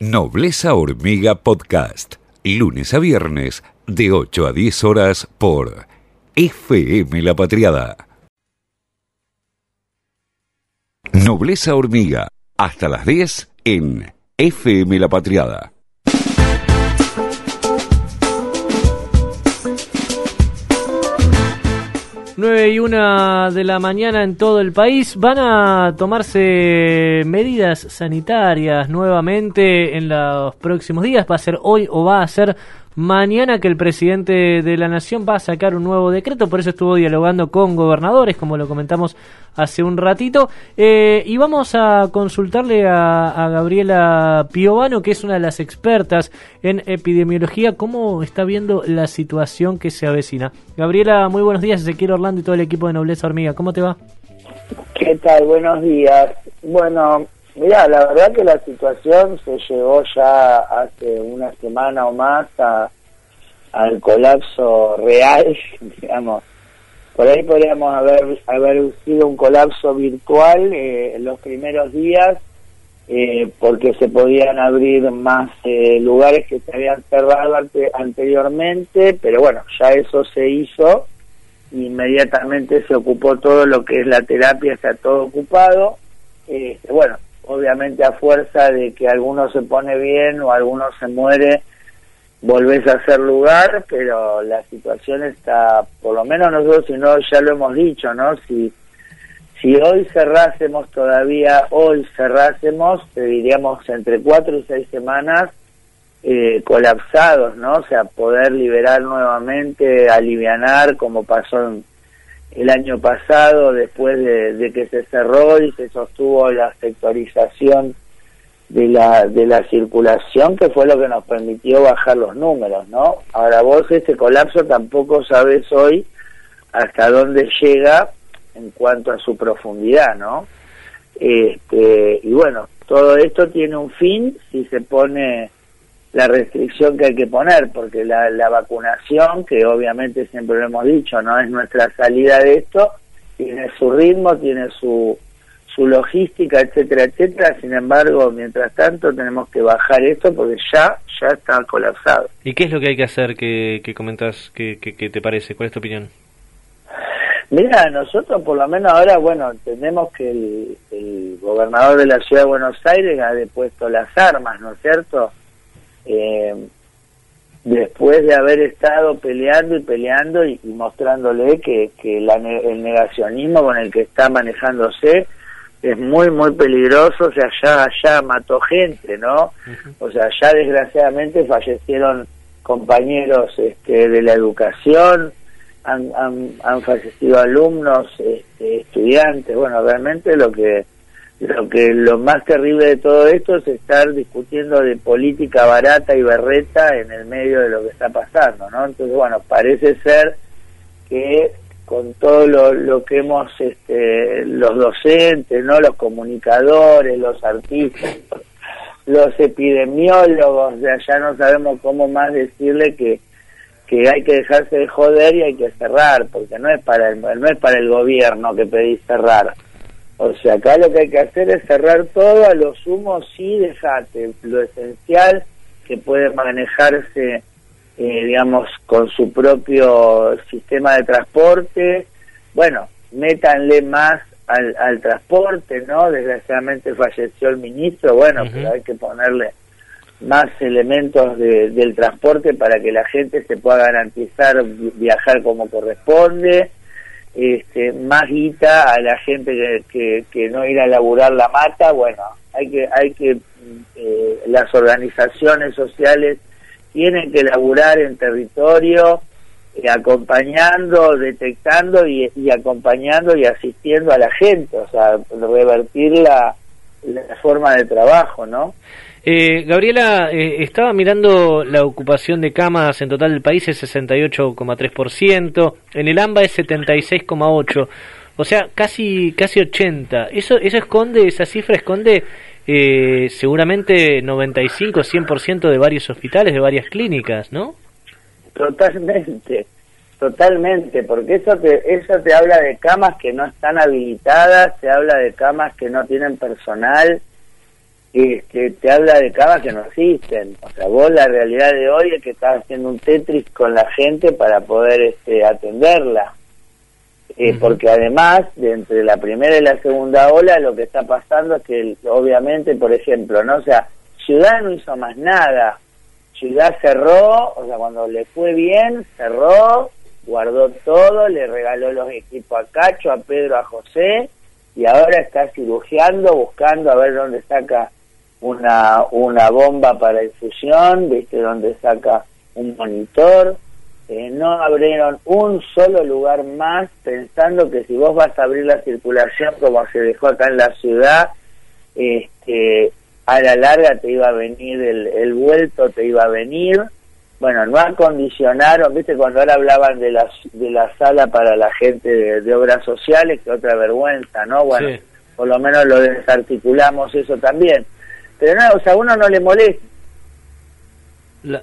Nobleza Hormiga Podcast, lunes a viernes de 8 a 10 horas por FM La Patriada. Nobleza Hormiga, hasta las 10 en FM La Patriada. 9 y 1 de la mañana en todo el país. Van a tomarse medidas sanitarias nuevamente en los próximos días. Va a ser hoy o va a ser mañana que el presidente de la Nación va a sacar un nuevo decreto, por eso estuvo dialogando con gobernadores, como lo comentamos hace un ratito, eh, y vamos a consultarle a, Gabriela Piovano, que es una de las expertas en epidemiología, cómo está viendo la situación que se avecina. Gabriela, muy buenos días, Ezequiel Orlando y todo el equipo de Nobleza Hormiga, ¿cómo te va? ¿Qué tal? Buenos días. Bueno, Mira, la verdad que la situación se llegó ya hace una semana o más a, al colapso real, digamos. Por ahí podríamos haber, haber sido un colapso virtual eh, los primeros días, eh, porque se podían abrir más eh, lugares que se habían cerrado anteriormente, pero bueno, ya eso se hizo, inmediatamente se ocupó todo lo que es la terapia, está todo ocupado. Este, bueno, obviamente a fuerza de que alguno se pone bien o alguno se muere, volvés a hacer lugar, pero la situación está, por lo menos nosotros, si no, ya lo hemos dicho, ¿no? Si, si hoy cerrásemos todavía, hoy cerrásemos, te diríamos entre cuatro y seis semanas eh, colapsados, ¿no? O sea, poder liberar nuevamente, alivianar, como pasó en el año pasado, después de, que se cerró y se sostuvo la sectorización de la, de la circulación, que fue lo que nos permitió bajar los números, ¿no? Ahora vos ese colapso tampoco sabes hoy hasta dónde llega en cuanto a su profundidad, ¿no? Este, y bueno, todo esto tiene un fin si se pone la restricción que hay que poner, porque la, la vacunación, que obviamente siempre lo hemos dicho, no es nuestra salida de esto, tiene su ritmo, tiene su, su logística, etcétera, etcétera. Sin embargo, mientras tanto tenemos que bajar esto porque ya ya está colapsado. ¿Y qué es lo que hay que hacer que, que comentas que, que, te parece? ¿Cuál es tu opinión? Mira, nosotros por lo menos ahora, bueno, entendemos que el, el gobernador de la ciudad de Buenos Aires ha depuesto las armas, ¿no es cierto? Eh, después de haber estado peleando y peleando y, mostrándole que, que el negacionismo con el que está manejándose es muy, muy peligroso, o sea, ya, ya mató gente, ¿no? O sea, ya desgraciadamente fallecieron compañeros este, de la educación, han, han, han fallecido alumnos, este, estudiantes, bueno, realmente lo que lo que lo más terrible de todo esto es estar discutiendo de política barata y berreta en el medio de lo que está pasando, ¿no? Entonces, bueno, parece ser que con todo lo, que hemos, este, los docentes, ¿no? Los comunicadores, los artistas, los epidemiólogos, ya, ya no sabemos cómo más decirle que que hay que dejarse de joder y hay que cerrar, porque no es para el, no es para el gobierno que pedís cerrar, o sea, acá lo que hay que hacer es cerrar todo, a lo sumo sí dejate lo esencial que puede manejarse, eh, digamos, con su propio sistema de transporte. Bueno, métanle más al, al transporte, ¿no? Desgraciadamente falleció el ministro, bueno, pero hay que ponerle más elementos de, del transporte para que la gente se pueda garantizar viajar como corresponde este, más guita a la gente que, que, no ir a laburar la mata, bueno, hay que, hay que, eh, las organizaciones sociales tienen que laburar en territorio, eh, acompañando, detectando y, acompañando y asistiendo a la gente, o sea, revertir la forma de trabajo, ¿no? Eh, Gabriela, eh, estaba mirando la ocupación de camas en total del país es 68,3%, en el AMBA es 76,8%, o sea, casi casi 80%. Eso, eso esconde, esa cifra esconde eh, seguramente 95, 100% de varios hospitales, de varias clínicas, ¿no? Totalmente, totalmente, porque eso te, eso te habla de camas que no están habilitadas, te habla de camas que no tienen personal, este, te habla de camas que no existen. O sea, vos la realidad de hoy es que estás haciendo un Tetris con la gente para poder este, atenderla. Eh, Porque además, de entre la primera y la segunda ola, lo que está pasando es que, obviamente, por ejemplo, ¿no? O sea, Ciudad no hizo más nada. Ciudad cerró, o sea, cuando le fue bien, cerró, guardó todo, le regaló los equipos a Cacho, a Pedro, a José, y ahora está cirugiando, buscando a ver dónde saca una, una bomba para infusión, viste dónde saca un monitor. Eh, no abrieron un solo lugar más pensando que si vos vas a abrir la circulación como se dejó acá en la ciudad, este, a la larga te iba a venir el, el vuelto, te iba a venir. Bueno, no acondicionaron, viste, cuando ahora hablaban de la, de la sala para la gente de, obras sociales, que otra vergüenza, ¿no? Bueno, por lo menos lo desarticulamos eso también. Pero no, o sea, a uno no le molesta. La,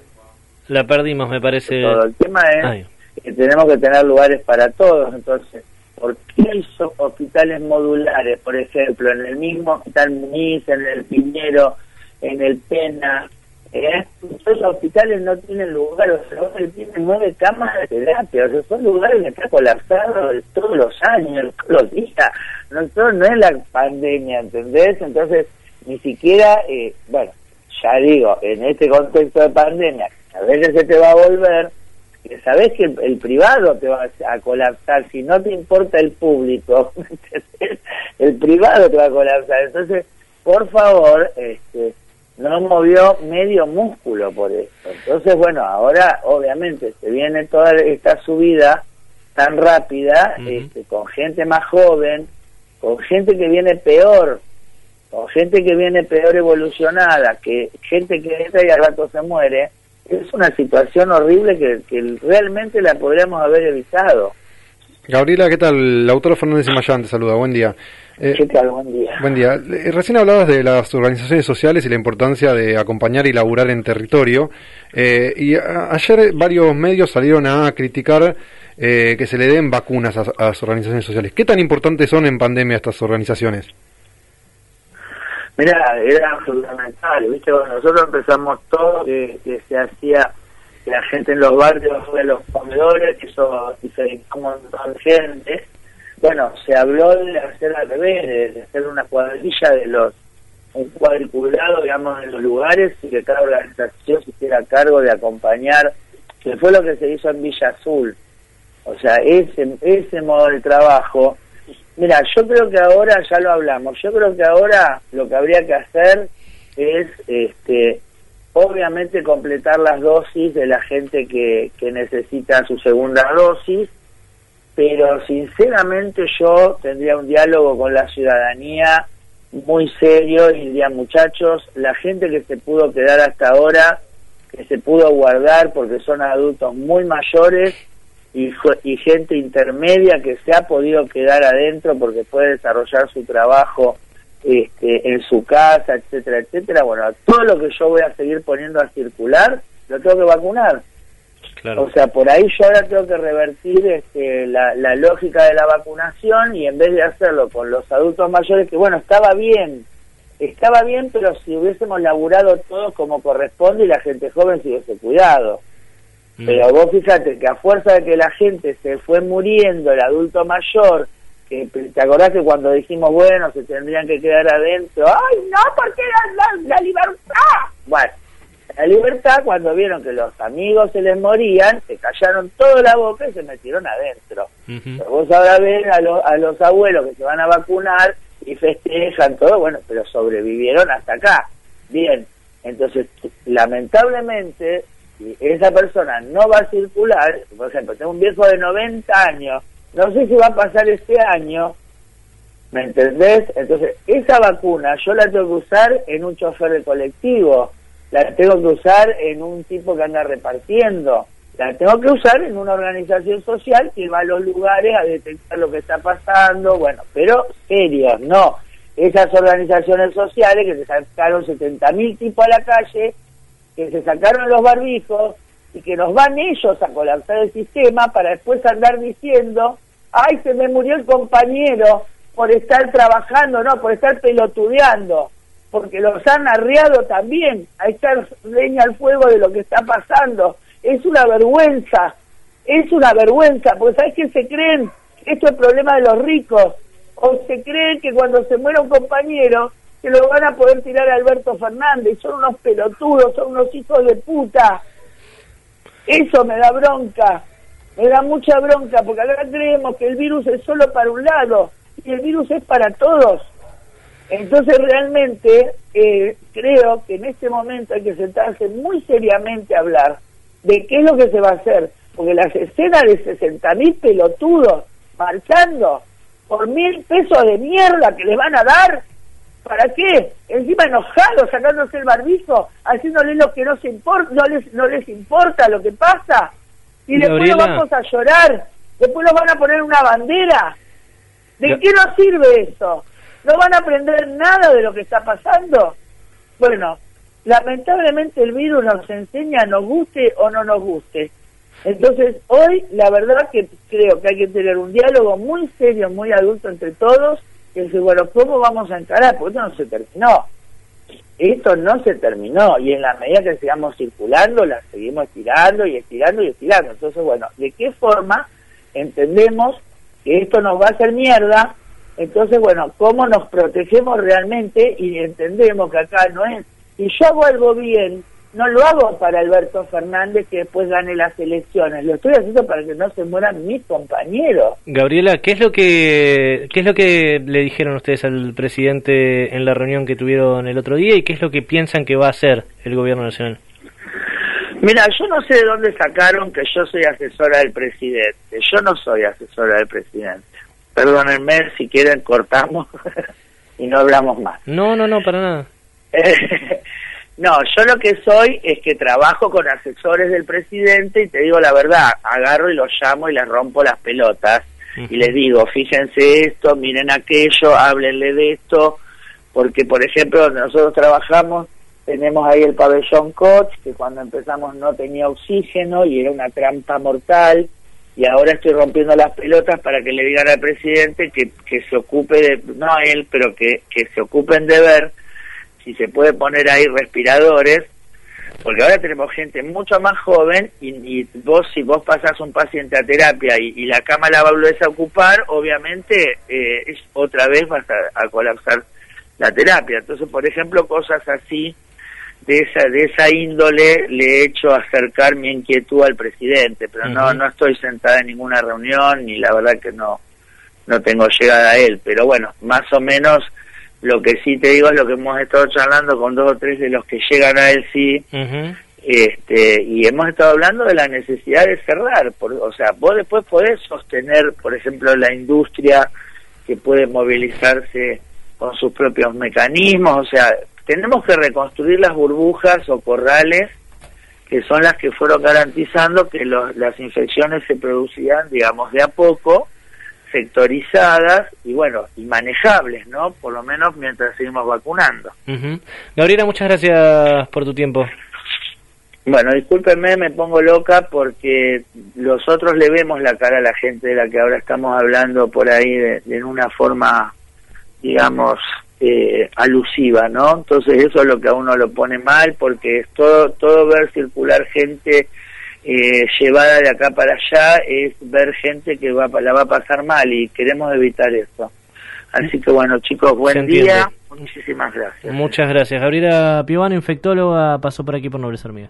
la perdimos, me parece. Todo. El tema es que tenemos que tener lugares para todos, entonces, ¿por qué hay hospitales modulares, por ejemplo, en el mismo hospital Muniz, en el Piñero, en el Pena? ¿eh? Esos hospitales no tienen lugar, o sea, tienen nueve camas de terapia, o sea, son lugares que están colapsados todos los años, todos los días. No, no es la pandemia, ¿entendés? Entonces, ni siquiera, eh, bueno, ya digo, en este contexto de pandemia, a veces se te va a volver, que sabes que el, privado te va a colapsar, si no te importa el público, el privado te va a colapsar. Entonces, por favor, este, no movió medio músculo por esto. Entonces, bueno, ahora obviamente se viene toda esta subida tan rápida, este, con gente más joven, con gente que viene peor o gente que viene peor evolucionada, que gente que entra y al rato se muere, es una situación horrible que, que realmente la podríamos haber evitado. Gabriela, ¿qué tal? Lautaro Fernández Mayán te saluda, buen día. Eh, ¿Qué tal? Buen día. Buen día. Eh, recién hablabas de las organizaciones sociales y la importancia de acompañar y laburar en territorio. Eh, y ayer varios medios salieron a criticar que se le den vacunas a, a, las organizaciones sociales. ¿Qué tan importantes son en pandemia estas organizaciones? Mira, era fundamental, ¿viste? nosotros empezamos todo que, se hacía la gente en los barrios de los comedores, que eso se como gente. Bueno, se habló de hacer al revés, de hacer una cuadrilla de los, un cuadriculado, digamos, en los lugares y que cada organización se hiciera cargo de acompañar, que fue lo que se hizo en Villa Azul. O sea, ese, ese modo de trabajo Mira, yo creo que ahora, ya lo hablamos, yo creo que ahora lo que habría que hacer es, este, obviamente, completar las dosis de la gente que, que necesita su segunda dosis, pero sinceramente yo tendría un diálogo con la ciudadanía muy serio y diría, muchachos, la gente que se pudo quedar hasta ahora, que se pudo guardar porque son adultos muy mayores, y, gente intermedia que se ha podido quedar adentro porque puede desarrollar su trabajo este, en su casa, etcétera, etcétera. Bueno, todo lo que yo voy a seguir poniendo a circular, lo tengo que vacunar. O sea, por ahí yo ahora tengo que revertir este, la, la lógica de la vacunación y en vez de hacerlo con los adultos mayores, que bueno, estaba bien, estaba bien, pero si hubiésemos laburado todo como corresponde y la gente joven se hubiese cuidado. Mm. Pero vos fíjate que a fuerza de que la gente se fue muriendo, el adulto mayor, que te acordás que cuando dijimos, bueno, se tendrían que quedar adentro, ¡ay, no, porque la, la, libertad! Bueno, la libertad, cuando vieron que los amigos se les morían, se callaron toda la boca y se metieron adentro. vos ahora ven a, a los abuelos que se van a vacunar y festejan todo, bueno, pero sobrevivieron hasta acá. Bien, entonces, lamentablemente, si esa persona no va a circular, por ejemplo, tengo un viejo de 90 años, no sé si va a pasar este año, ¿me entendés? Entonces, esa vacuna yo la tengo que usar en un chofer de colectivo, la tengo que usar en un tipo que anda repartiendo, la tengo que usar en una organización social que va a los lugares a detectar lo que está pasando, bueno, pero serios, no. Esas organizaciones sociales que se sacaron 70.000 tipos a la calle que se sacaron los barbijos y que nos van ellos a colapsar el sistema para después andar diciendo, ay, se me murió el compañero por estar trabajando, no, por estar pelotudeando. porque los han arriado también a echar leña al fuego de lo que está pasando. Es una vergüenza, es una vergüenza, porque ¿sabes qué se creen? Esto es problema de los ricos, o se creen que cuando se muera un compañero se lo van a poder tirar a Alberto Fernández, son unos pelotudos, son unos hijos de puta. Eso me da bronca, me da mucha bronca, porque ahora creemos que el virus es solo para un lado, y el virus es para todos. Entonces realmente eh, creo que en este momento hay que sentarse muy seriamente a hablar de qué es lo que se va a hacer, porque las escenas de 60 mil pelotudos marchando por mil pesos de mierda que les van a dar, ¿para qué? Encima enojados, sacándose el barbijo, haciéndole lo que no, se importa, no, les, no les importa lo que pasa, y después lo vamos a llorar, después nos van a poner una bandera. ¿De qué nos sirve eso? no van a aprender nada de lo que está pasando. Bueno, lamentablemente el virus nos enseña, nos guste o no nos guste. Entonces, hoy la verdad que creo que hay que tener un diálogo muy serio, muy adulto entre todos, y decir, bueno, ¿cómo vamos a encarar? Porque esto no se terminó. Esto no se terminó, y en la medida que sigamos circulando, la seguimos estirando y estirando y estirando. Entonces, bueno, ¿de qué forma entendemos que esto nos va a hacer mierda entonces, bueno, ¿cómo nos protegemos realmente y entendemos que acá no es? Si yo vuelvo bien, no lo hago para Alberto Fernández que después gane las elecciones, lo estoy haciendo para que no se mueran mis compañeros. Gabriela, ¿qué es lo que qué es lo que le dijeron ustedes al presidente en la reunión que tuvieron el otro día y qué es lo que piensan que va a hacer el gobierno nacional? Mira, yo no sé de dónde sacaron que yo soy asesora del presidente. Yo no soy asesora del presidente perdónenme, si quieren cortamos y no hablamos más. No, no, no, para nada. no, yo lo que soy es que trabajo con asesores del presidente y te digo la verdad, agarro y los llamo y les rompo las pelotas. Y les digo, fíjense esto, miren aquello, háblenle de esto, porque por ejemplo nosotros trabajamos, tenemos ahí el pabellón coach, que cuando empezamos no tenía oxígeno y era una trampa mortal, y ahora estoy rompiendo las pelotas para que le digan al presidente que, que se ocupe de, no a él, pero que, que se ocupen de ver si se puede poner ahí respiradores, porque ahora tenemos gente mucho más joven y, vos si vos pasás un paciente a terapia y, la cama la volvés a ocupar, obviamente eh, otra vez vas a colapsar la terapia. Entonces, por ejemplo, cosas así de esa de esa índole le he hecho acercar mi inquietud al presidente, pero no no estoy sentada en ninguna reunión ni la verdad que no no tengo llegada a él, pero bueno, más o menos lo que sí te digo es lo que hemos estado charlando con dos o tres de los que llegan a él sí, este y hemos estado hablando de la necesidad de cerrar, por, o sea, vos después podés sostener, por ejemplo, la industria que puede movilizarse con sus propios mecanismos, o sea, tenemos que reconstruir las burbujas o corrales que son las que fueron garantizando que las infecciones se producían, digamos, de a poco, sectorizadas y bueno, y manejables, ¿no? Por lo menos mientras seguimos vacunando. Gabriela, muchas gracias por tu tiempo. Bueno, discúlpenme, me pongo loca porque nosotros le vemos la cara a la gente de la que ahora estamos hablando por ahí de, de una forma, digamos, eh, alusiva, ¿no? Entonces eso es lo que a uno lo pone mal porque es todo, todo ver circular gente eh, llevada de acá para allá es ver gente que va, la va a pasar mal y queremos evitar eso. Así que bueno chicos, buen día, muchísimas gracias. Muchas gracias. Gabriela Piovano, infectóloga, pasó por aquí por Nobleza Hormiga.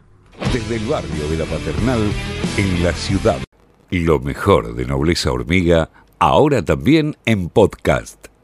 Desde el barrio de la Paternal, en la ciudad. Lo mejor de Nobleza Hormiga, ahora también en podcast.